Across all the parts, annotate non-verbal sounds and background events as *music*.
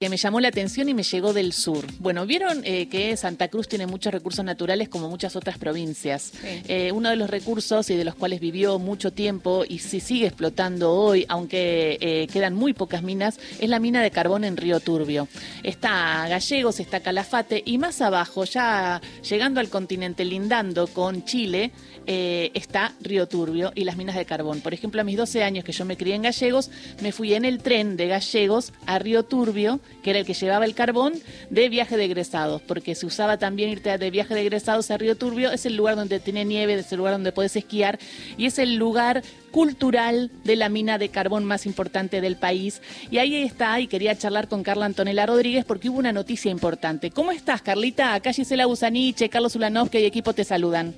que me llamó la atención y me llegó del sur. Bueno, vieron eh, que Santa Cruz tiene muchos recursos naturales como muchas otras provincias. Eh, uno de los recursos y de los cuales vivió mucho tiempo y se sigue explotando hoy, aunque eh, quedan muy pocas minas, es la mina de carbón en Río Turbio. Está Gallegos, está Calafate y más abajo, ya llegando al continente, lindando con Chile, está Río Turbio y las minas de carbón. Por ejemplo, a mis 12 años que yo me crié en Gallegos, me fui en el tren de Gallegos a Río Turbio que era el que llevaba el carbón, de viaje de egresados, porque se usaba también irte de viaje de egresados a Río Turbio, es el lugar donde tiene nieve, es el lugar donde puedes esquiar y es el lugar cultural de la mina de carbón más importante del país. Y ahí está, y quería charlar con Carla Antonella Rodríguez porque hubo una noticia importante. ¿Cómo estás, Carlita? Acá Gisela Busaniche, Carlos Ulanovsky y equipo te saludan.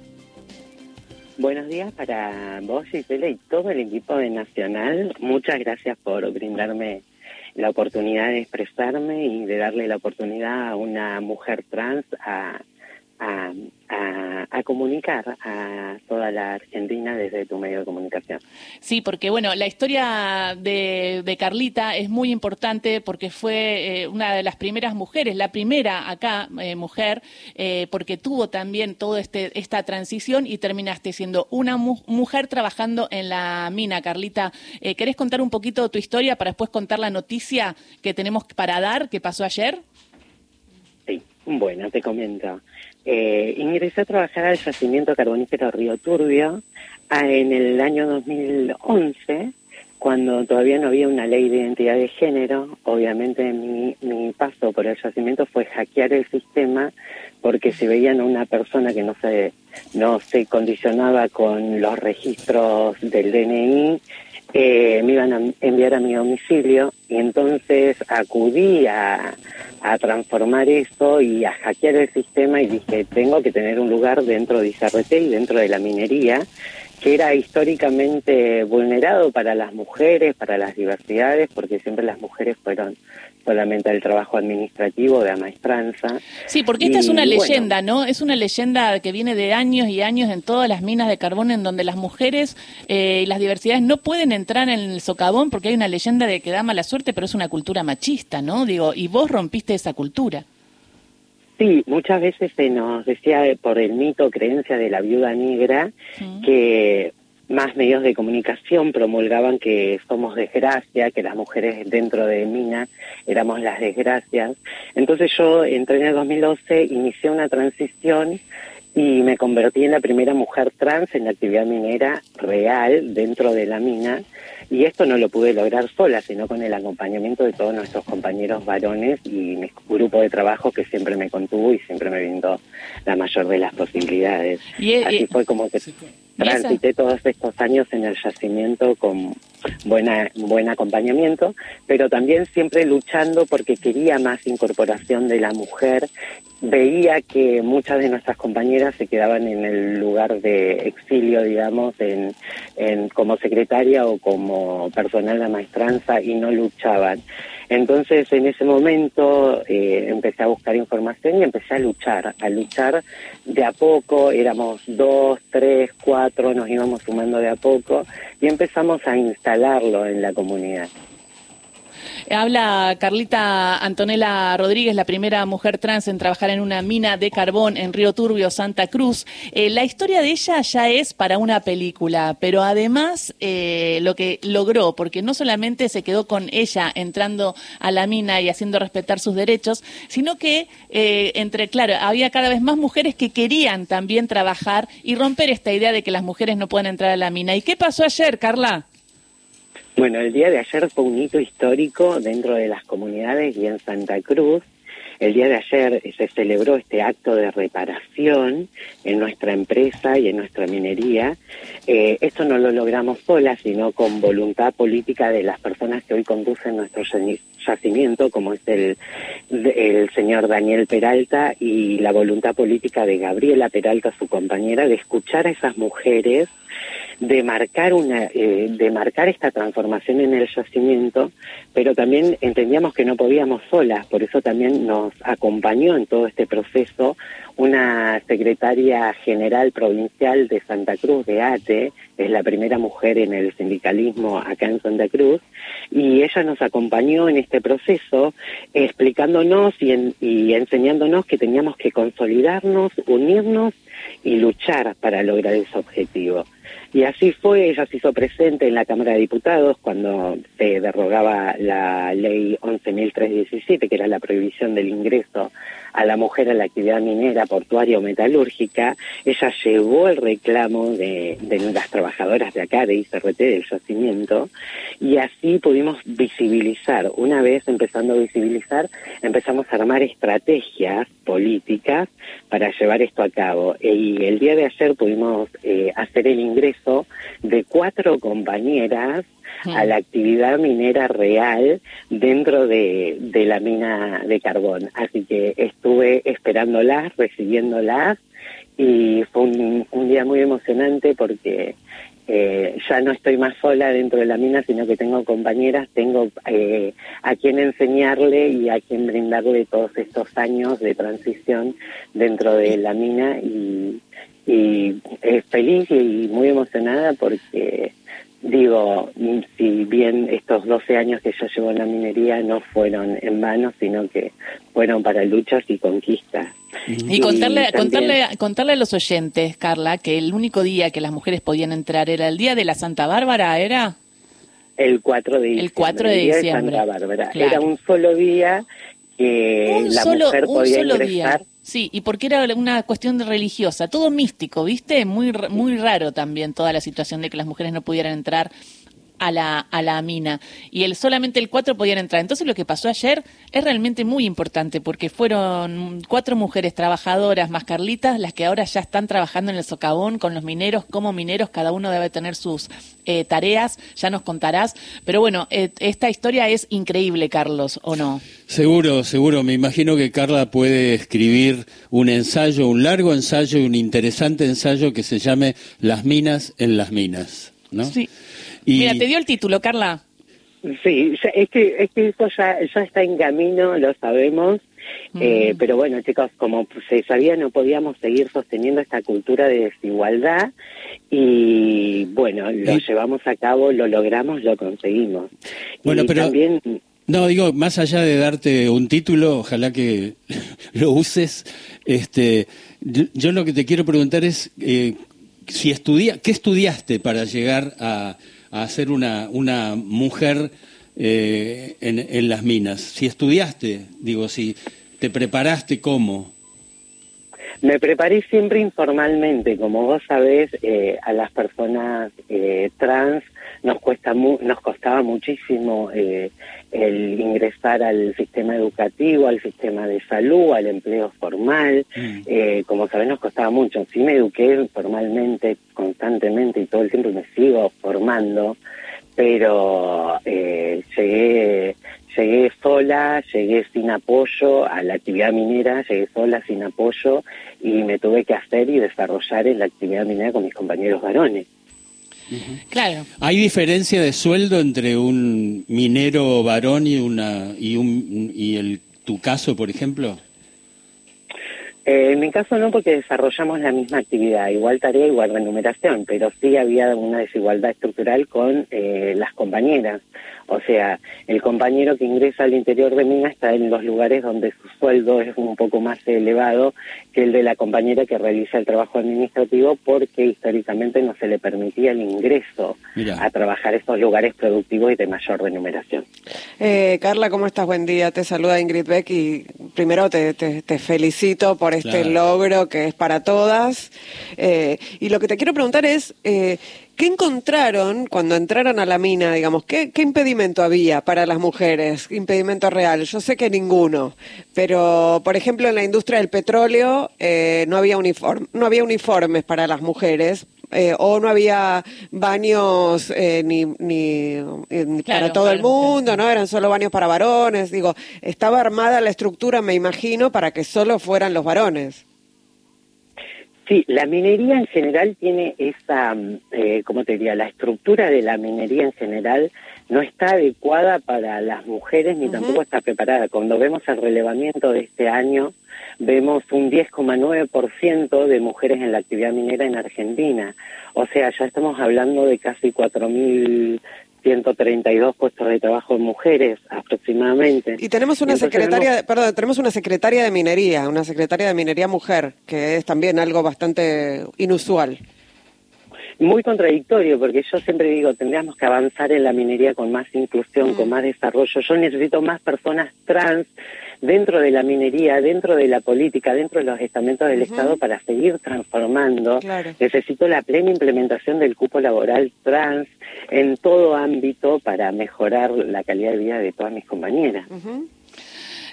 Buenos días para vos, Gisela, y todo el equipo de Nacional. Muchas gracias por brindarme la oportunidad de expresarme y de darle la oportunidad a una mujer trans a, a, a, comunicar a toda la Argentina desde tu medio de comunicación. Sí, porque bueno, la historia de, de Carlita es muy importante porque fue eh, una de las primeras mujeres, la primera acá eh, mujer, eh, porque tuvo también toda este, esta transición y terminaste siendo una mujer trabajando en la mina. Carlita, ¿querés contar un poquito tu historia para después contar la noticia que tenemos para dar que pasó ayer? Sí, bueno, te comento. Eh, ingresé a trabajar al yacimiento carbonífero Río Turbio ah, en el año 2011, cuando todavía no había una ley de identidad de género. Obviamente mi, mi paso por el yacimiento fue hackear el sistema porque si veían a una persona que no se, no se condicionaba con los registros del DNI, eh, me iban a enviar a mi domicilio y entonces acudí a, a transformar eso y a hackear el sistema y dije, tengo que tener un lugar dentro de ICRT y dentro de la minería que era históricamente vulnerado para las mujeres, para las diversidades, porque siempre las mujeres fueron solamente el trabajo administrativo de maestranza. Sí, porque esta es una leyenda, ¿no? Es una leyenda que viene de años y años en todas las minas de carbón en donde las mujeres eh, y las diversidades no pueden entrar en el socavón porque hay una leyenda de que da mala suerte, pero es una cultura machista, ¿no? Digo, y vos rompiste esa cultura. Sí, muchas veces se nos decía por el mito creencia de la viuda negra que más medios de comunicación promulgaban que somos desgracia, que las mujeres dentro de Mina éramos las desgracias. Entonces yo entré en el 2012, inicié una transición y me convertí en la primera mujer trans en la actividad minera real dentro de la mina y esto no lo pude lograr sola, sino con el acompañamiento de todos nuestros compañeros varones y mi grupo de trabajo que siempre me contuvo y siempre me brindó la mayor de las posibilidades. Y, Así fue como que transité todos estos años en el yacimiento con buena, buen acompañamiento, pero también siempre luchando porque quería más incorporación de la mujer. Veía que muchas de nuestras compañeras se quedaban en el lugar de exilio, digamos, en, como secretaria o como personal de maestranza y no luchaban. Entonces, en ese momento eh, empecé a buscar información y empecé a luchar, a luchar de a poco, éramos dos, tres, cuatro, nos íbamos sumando de a poco y empezamos a instalarlo en la comunidad. Habla Carlita Antonella Rodríguez, la primera mujer trans en trabajar en una mina de carbón en Río Turbio, Santa Cruz. Eh, la historia de ella ya es para una película, pero además eh, lo que logró, porque no solamente se quedó con ella entrando a la mina y haciendo respetar sus derechos, sino que eh, entre, claro, había cada vez más mujeres que querían también trabajar y romper esta idea de que las mujeres no pueden entrar a la mina. ¿Y qué pasó ayer, Carla? Bueno, el día de ayer fue un hito histórico dentro de las comunidades y en Santa Cruz. El día de ayer se celebró este acto de reparación en nuestra empresa y en nuestra minería. Eh, esto no lo logramos sola, sino con voluntad política de las personas que hoy conducen nuestro yacimiento, como es el, el señor Daniel Peralta, y la voluntad política de Gabriela Peralta, su compañera, de escuchar a esas mujeres de marcar una, eh, de marcar esta transformación en el yacimiento, pero también entendíamos que no podíamos solas, por eso también nos acompañó en todo este proceso una secretaria general provincial de Santa Cruz de ATE, es la primera mujer en el sindicalismo acá en Santa Cruz, y ella nos acompañó en este proceso explicándonos y, y enseñándonos que teníamos que consolidarnos, unirnos y luchar para lograr ese objetivo. Y así fue, ella se hizo presente en la Cámara de Diputados cuando se derogaba la ley 11.317, que era la prohibición del ingreso a la mujer a la actividad minera, portuaria o metalúrgica. Ella llevó el reclamo de, de las trabajadoras de acá, de ICRT, del yacimiento, y así pudimos visibilizar. Una vez empezando a visibilizar, empezamos a armar estrategias políticas para llevar esto a cabo. Y el día de ayer pudimos eh, hacer el ingreso de cuatro compañeras a la actividad minera real dentro de, de la mina de carbón. Así que estuve esperándolas, recibiéndolas y fue un, un día muy emocionante porque eh, ya no estoy más sola dentro de la mina, sino que tengo compañeras, tengo eh, a quien enseñarle y a quien brindarle todos estos años de transición dentro de la mina y, y es feliz y muy emocionada porque digo, si bien estos 12 años que yo llevo en la minería no fueron en vano, sino que fueron para luchas y conquistas. Y, contarle, contarle, contarle a los oyentes, Carla, que el único día que las mujeres podían entrar era el día de la Santa Bárbara, ¿era? El 4 de diciembre. El 4 de diciembre. Santa Bárbara. Era un solo día que la mujer podía ingresar. Sí, y porque era una cuestión religiosa, todo místico, ¿viste? Muy, muy raro también toda la situación de que las mujeres no pudieran entrar a la, a la mina y el, solamente el cuatro podían entrar. Entonces lo que pasó ayer es realmente muy importante porque fueron cuatro mujeres trabajadoras más Carlitas las que ahora ya están trabajando en el socavón con los mineros, como mineros, cada uno debe tener sus eh, tareas, ya nos contarás. Pero bueno, eh, esta historia es increíble, Carlos, ¿o no? Seguro, seguro. Me imagino que Carla puede escribir un ensayo, un largo ensayo, un interesante ensayo que se llame Las minas en las minas. ¿no? Sí. Mira, te dio el título, Carla. Sí, es que, es que eso ya, ya está en camino, lo sabemos. Eh, pero bueno, chicos, como se sabía, no podíamos seguir sosteniendo esta cultura de desigualdad y bueno, lo llevamos a cabo, lo logramos, lo conseguimos. Bueno, pero también... No, digo, más allá de darte un título, ojalá que *laughs* lo uses. Este, yo, lo que te quiero preguntar es eh, si estudia, ¿qué estudiaste para llegar a, a ser una, una mujer eh, en, en, las minas? Si estudiaste, digo, si te preparaste, ¿cómo? Me preparé siempre informalmente, como vos sabés, eh, a las personas eh, trans nos cuesta nos costaba muchísimo eh, el ingresar al sistema educativo, al sistema de salud, al empleo formal. Mm. Eh, como sabés, nos costaba mucho. Sí me eduqué formalmente, constantemente y todo el tiempo me sigo formando, pero eh, llegué llegué sola, llegué sin apoyo a la actividad minera, llegué sola sin apoyo y me tuve que hacer y desarrollar en la actividad minera con mis compañeros varones. Claro. ¿Hay diferencia de sueldo entre un minero varón y una y un y el tu caso, por ejemplo? Eh, en mi caso no, porque desarrollamos la misma actividad, igual tarea, igual remuneración, pero sí había una desigualdad estructural con eh, las compañeras. O sea, el compañero que ingresa al interior de mina está en los lugares donde su sueldo es un poco más elevado que el de la compañera que realiza el trabajo administrativo porque históricamente no se le permitía el ingreso a trabajar estos lugares productivos y de mayor remuneración. Eh, Carla, ¿cómo estás? Buen día. Te saluda Ingrid Beck y primero te, te, felicito por este logro que es para todas. Eh, y lo que te quiero preguntar es, eh, ¿Qué encontraron cuando entraron a la mina, digamos? ¿qué, impedimento había para las mujeres? Impedimento real. Yo sé que ninguno, pero por ejemplo en la industria del petróleo eh, no había uniform, no había uniformes para las mujeres. Eh, o no había baños eh, ni, ni, para todo el mundo, ¿no? Eran solo baños para varones. Digo, estaba armada la estructura, me imagino, para que solo fueran los varones. Sí, la minería en general tiene esa, mm, eh, ¿cómo te diría? La estructura de la minería en general no está adecuada para las mujeres ni tampoco está preparada. Cuando vemos el relevamiento de este año, vemos un 10,9% de mujeres en la actividad minera en Argentina. O sea, ya estamos hablando de casi 4.132 puestos de trabajo en mujeres aproximadamente. Y tenemos una secretaria, perdón, tenemos una secretaria de minería, una secretaria de minería mujer, que es también algo bastante inusual muy contradictorio, porque yo siempre digo, tendríamos que avanzar en la minería con más inclusión, con mm. más desarrollo. Yo necesito más personas trans dentro de la minería, dentro de la política, dentro de los estamentos del Estado para seguir transformando. Necesito la plena implementación del cupo laboral trans en todo ámbito para mejorar la calidad de vida de todas mis compañeras.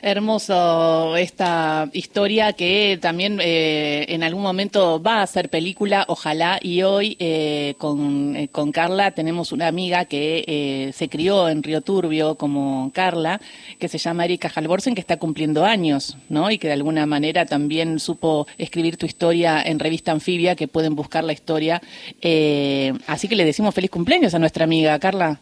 Hermoso esta historia que también eh, en algún momento va a ser película, ojalá, y hoy eh, con, eh, con, Carla tenemos una amiga que se crió en Río Turbio como Carla, que se llama Erika Halvorsen, que está cumpliendo años, ¿no? Y que de alguna manera también supo escribir tu historia en revista Anfibia, que pueden buscar la historia. así que le decimos feliz cumpleaños a nuestra amiga, Carla.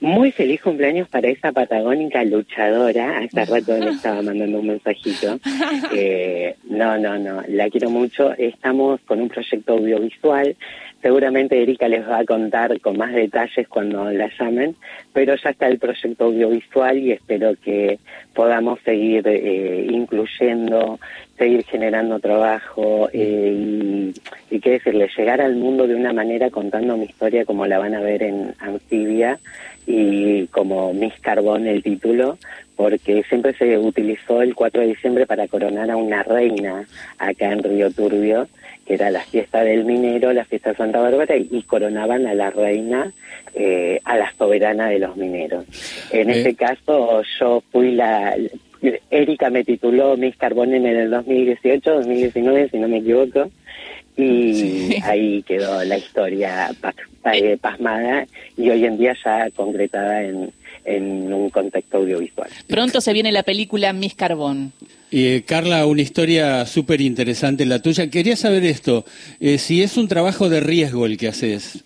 Muy feliz cumpleaños para esa patagónica luchadora. Hace rato le estaba mandando un mensajito. *laughs* Eh, no, no, no, la quiero mucho. Estamos con un proyecto audiovisual. Seguramente Erika les va a contar con más detalles cuando la llamen, pero ya está el proyecto audiovisual y espero que podamos seguir eh, incluyendo, seguir generando trabajo eh, y, y qué decirle, llegar al mundo de una manera contando mi historia como la van a ver en Amphibia y como Miss Carbón el título, porque siempre se utilizó el 4 de diciembre para coronar a una reina acá en Río Turbio, que era la fiesta del minero, la fiesta de Santa Bárbara, y coronaban a la reina, eh, a la soberana de los mineros. En este caso yo fui la... Erika me tituló Miss Carbón en el 2018, 2019, si no me equivoco, y ahí quedó la historia eh, pasmada y hoy en día ya concretada en, en un contexto audiovisual. Pronto se viene la película Miss Carbón. Eh, Carla, una historia súper interesante la tuya. Quería saber esto, eh, si es un trabajo de riesgo el que haces.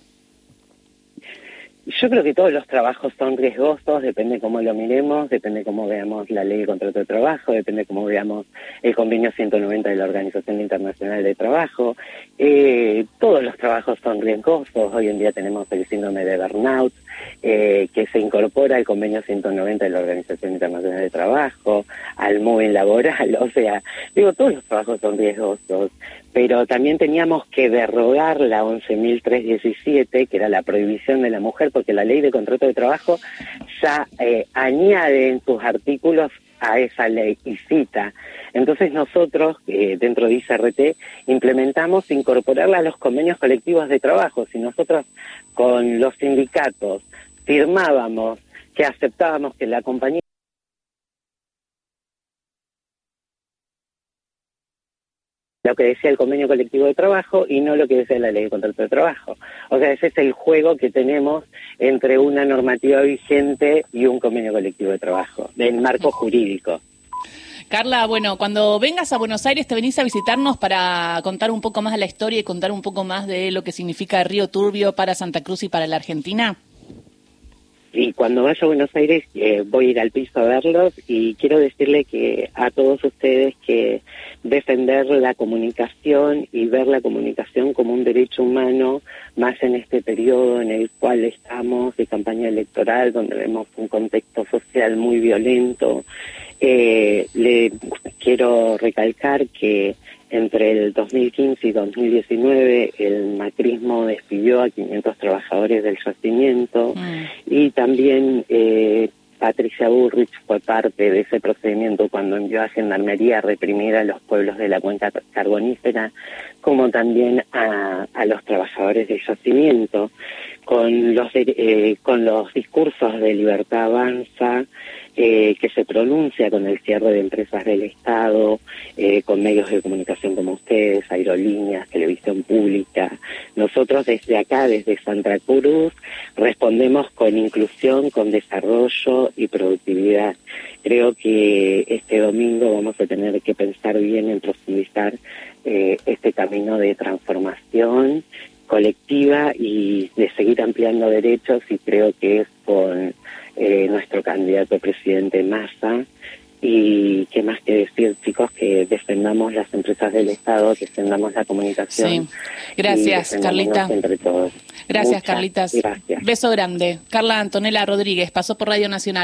Yo creo que todos los trabajos son riesgosos, depende cómo lo miremos, depende cómo veamos la ley de contrato de trabajo, depende cómo veamos el convenio 190 de la Organización Internacional de Trabajo. Eh, todos los trabajos son riesgosos. Hoy en día tenemos el síndrome de burnout, eh, que se incorpora al convenio 190 de la Organización Internacional de Trabajo, al móvil laboral. *laughs* O sea, digo, todos los trabajos son riesgosos pero también teníamos que derrogar la 11.317, que era la prohibición de la mujer, porque la ley de contrato de trabajo ya eh, añade en sus artículos a esa ley y cita. Entonces nosotros, eh, dentro de ICRT, implementamos incorporarla a los convenios colectivos de trabajo. Si nosotros con los sindicatos firmábamos que aceptábamos que la compañía lo que decía el convenio colectivo de trabajo y no lo que decía la ley de contrato de trabajo. O sea, ese es el juego que tenemos entre una normativa vigente y un convenio colectivo de trabajo, del marco jurídico. Carla, bueno, cuando vengas a Buenos Aires te venís a visitarnos para contar un poco más de la historia y contar un poco más de lo que significa Río Turbio para Santa Cruz y para la Argentina. Y cuando vaya a Buenos Aires eh, voy a ir al piso a verlos y quiero decirle que a todos ustedes que defender la comunicación y ver la comunicación como un derecho humano, más en este periodo en el cual estamos de campaña electoral, donde vemos un contexto social muy violento. Eh, le quiero recalcar que entre el 2015 y 2019 el macrismo despidió a 500 trabajadores del yacimiento mm. y también eh, Patricia Burrich fue parte de ese procedimiento cuando envió a Gendarmería a reprimir a los pueblos de la cuenca carbonífera, como también a, los trabajadores del yacimiento, con los, eh, con los discursos de libertad avanza, eh, que se pronuncia con el cierre de empresas del Estado, eh, con medios de comunicación como ustedes, aerolíneas, televisión pública. Nosotros desde acá, desde Santa Cruz, respondemos con inclusión, con desarrollo y productividad. creo que este domingo vamos a tener que pensar bien en profundizar eh, este camino de transformación colectiva y de seguir ampliando derechos y creo que es con eh, nuestro candidato presidente Massa y qué más que decir chicos que defendamos las empresas del Estado, defendamos la comunicación. Sí. Gracias, Carlita. Entre todos. Gracias, Carlitas. Gracias. Beso grande. Carla Antonella Rodríguez pasó por Radio Nacional.